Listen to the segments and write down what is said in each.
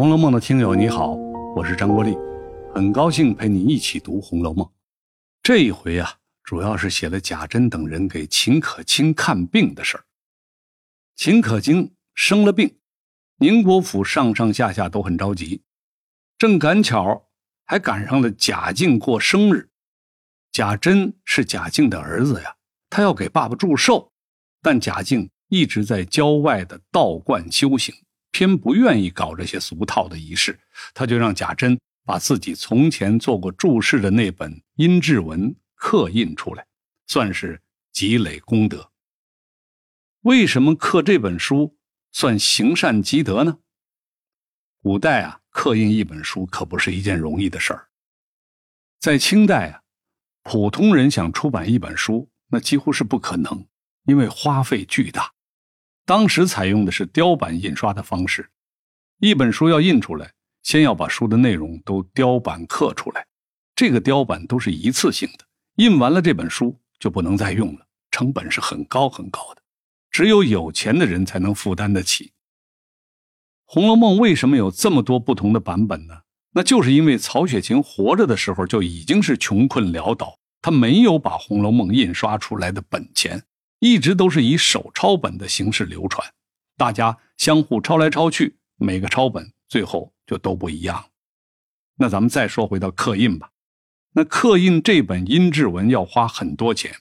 红楼梦》的听友你好，我是张国立，很高兴陪你一起读《红楼梦》。这一回啊，主要是写了贾珍等人给秦可卿看病的事儿。秦可卿生了病，宁国府上上下下都很着急，正赶巧还赶上了贾静过生日。贾珍是贾静的儿子呀，他要给爸爸祝寿，但贾静一直在郊外的道观修行。偏不愿意搞这些俗套的仪式，他就让贾珍把自己从前做过注释的那本阴骘文刻印出来，算是积累功德。为什么刻这本书算行善积德呢？古代啊，刻印一本书可不是一件容易的事儿。在清代啊，普通人想出版一本书，那几乎是不可能，因为花费巨大。当时采用的是雕版印刷的方式，一本书要印出来，先要把书的内容都雕版刻出来，这个雕版都是一次性的，印完了这本书就不能再用了，成本是很高很高的，只有有钱的人才能负担得起。《红楼梦》为什么有这么多不同的版本呢？那就是因为曹雪芹活着的时候就已经是穷困潦倒，他没有把《红楼梦》印刷出来的本钱。一直都是以手抄本的形式流传，大家相互抄来抄去，每个抄本最后就都不一样。那咱们再说回到刻印吧，那刻印这本阴骘文要花很多钱，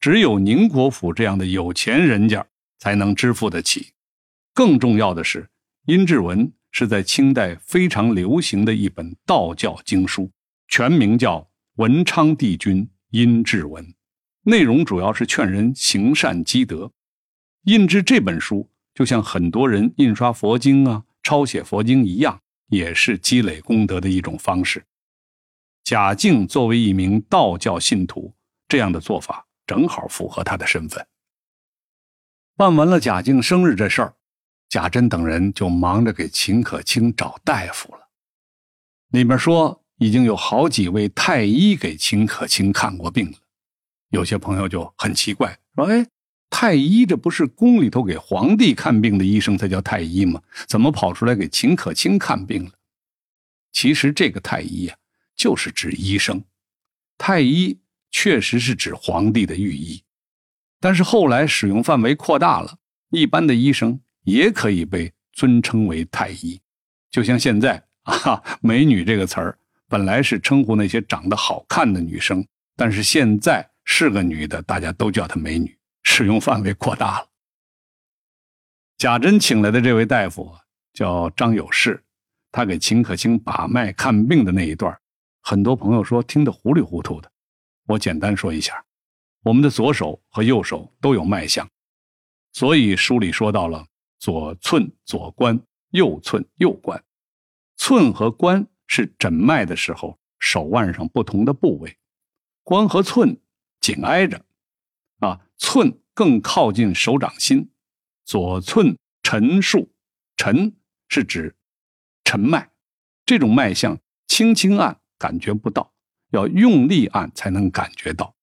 只有宁国府这样的有钱人家才能支付得起。更重要的是，阴骘文是在清代非常流行的一本道教经书，全名叫《文昌帝君阴骘文》。内容主要是劝人行善积德，印制这本书就像很多人印刷佛经啊、抄写佛经一样，也是积累功德的一种方式。贾静作为一名道教信徒，这样的做法正好符合他的身份。办完了贾静生日这事儿，贾珍等人就忙着给秦可卿找大夫了。里面说已经有好几位太医给秦可卿看过病了。有些朋友就很奇怪，说：“哎，太医这不是宫里头给皇帝看病的医生才叫太医吗？怎么跑出来给秦可卿看病了？”其实这个太医呀，就是指医生。太医确实是指皇帝的御医，但是后来使用范围扩大了，一般的医生也可以被尊称为太医。就像现在啊，“美女”这个词儿本来是称呼那些长得好看的女生，但是现在。是个女的，大家都叫她美女，使用范围扩大了。贾珍请来的这位大夫叫张有士，他给秦可卿把脉看病的那一段，很多朋友说听得糊里糊涂的。我简单说一下，我们的左手和右手都有脉象，所以书里说到了左寸左关，右寸右关。寸和关是诊脉的时候手腕上不同的部位，关和寸。紧挨着，啊，寸更靠近手掌心，左寸沉数，沉是指沉脉，这种脉象轻轻按感觉不到，要用力按才能感觉到。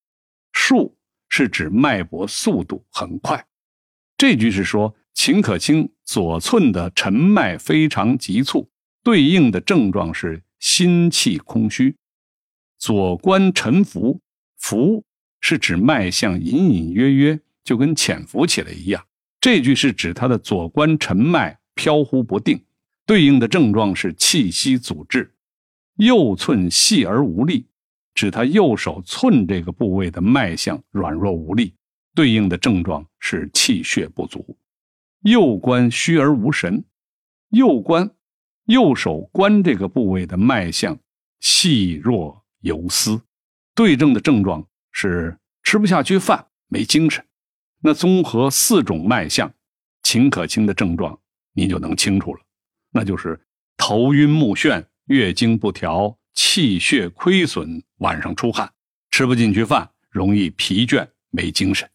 数是指脉搏速度很快，这句是说秦可卿左寸的沉脉非常急促，对应的症状是心气空虚，左关沉浮浮。是指脉象隐隐约约，就跟潜伏起来一样。这句是指他的左关沉脉飘忽不定，对应的症状是气息阻滞。右寸细而无力，指他右手寸这个部位的脉象软弱无力，对应的症状是气血不足。右关虚而无神，右关右手关这个部位的脉象细弱游丝，对症的症状。是吃不下去饭，没精神。那综合四种脉象，秦可卿的症状你就能清楚了，那就是头晕目眩、月经不调、气血亏损、晚上出汗、吃不进去饭、容易疲倦、没精神。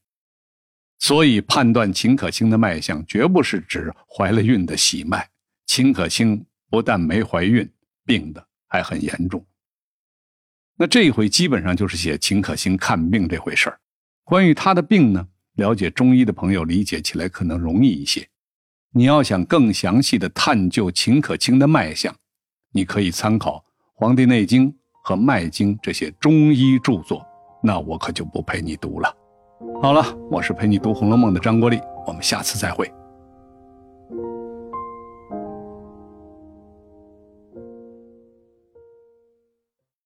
所以判断秦可卿的脉象，绝不是指怀了孕的喜脉。秦可卿不但没怀孕，病的还很严重。那这一回基本上就是写秦可卿看病这回事儿。关于他的病呢，了解中医的朋友理解起来可能容易一些。你要想更详细的探究秦可卿的脉象，你可以参考《黄帝内经》和《脉经》这些中医著作。那我可就不陪你读了。好了，我是陪你读《红楼梦》的张国立，我们下次再会。